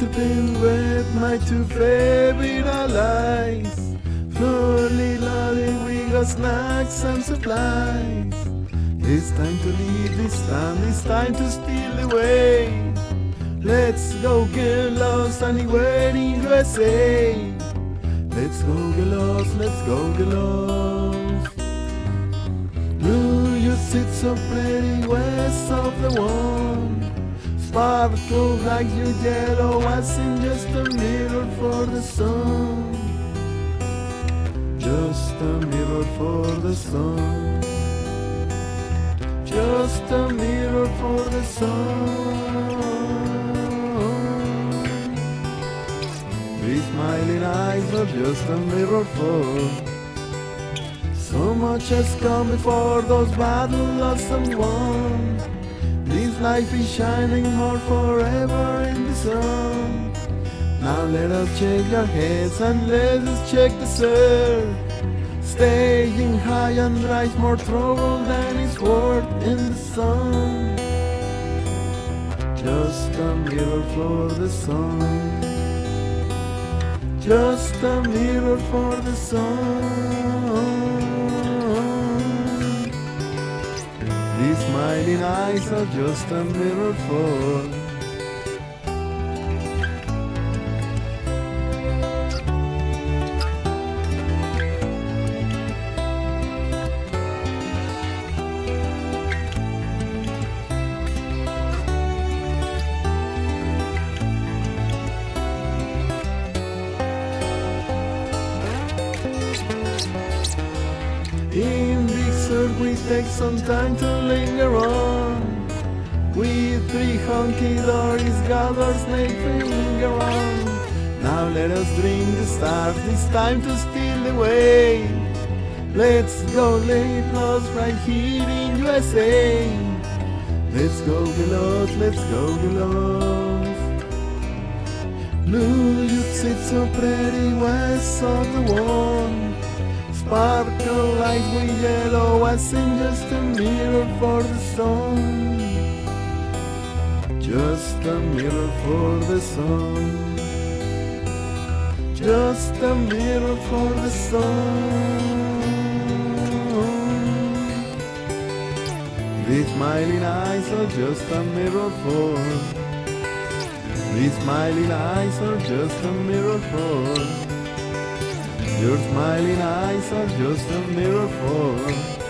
to pin with my two favorite allies. Flurry, lolly, we got snacks and supplies. It's time to leave this town, it's time to steal away. Let's go get lost anywhere in USA. Let's go get lost, let's go get lost. Blue, you sit so pretty west of the one. Sparkle like your yellow oh, eyes in just a mirror for the sun. Just a mirror for the sun. Just a mirror for the sun. These smiling eyes are just a mirror for. So much has come before those battles and won. Life is shining hard forever in the sun. Now let us check our heads and let us check the surf. Staying high and rise more trouble than is worth in the sun. Just a mirror for the sun. Just a mirror for the sun. These smiling eyes are just a mirror for. Sur we take some time to linger on. We three honky dories our snake finger on. Now let us dream the stars, it's time to steal away Let's go lay lost right here in USA Let's go lost, let's go lost Blue, you sit so pretty west of the one Sparkle like with yellow just a mirror for the sun. Just a mirror for the sun. Just a mirror for the sun. These smiling eyes are just a mirror for. These smiling eyes are just a mirror for. Your smiling eyes are just a mirror for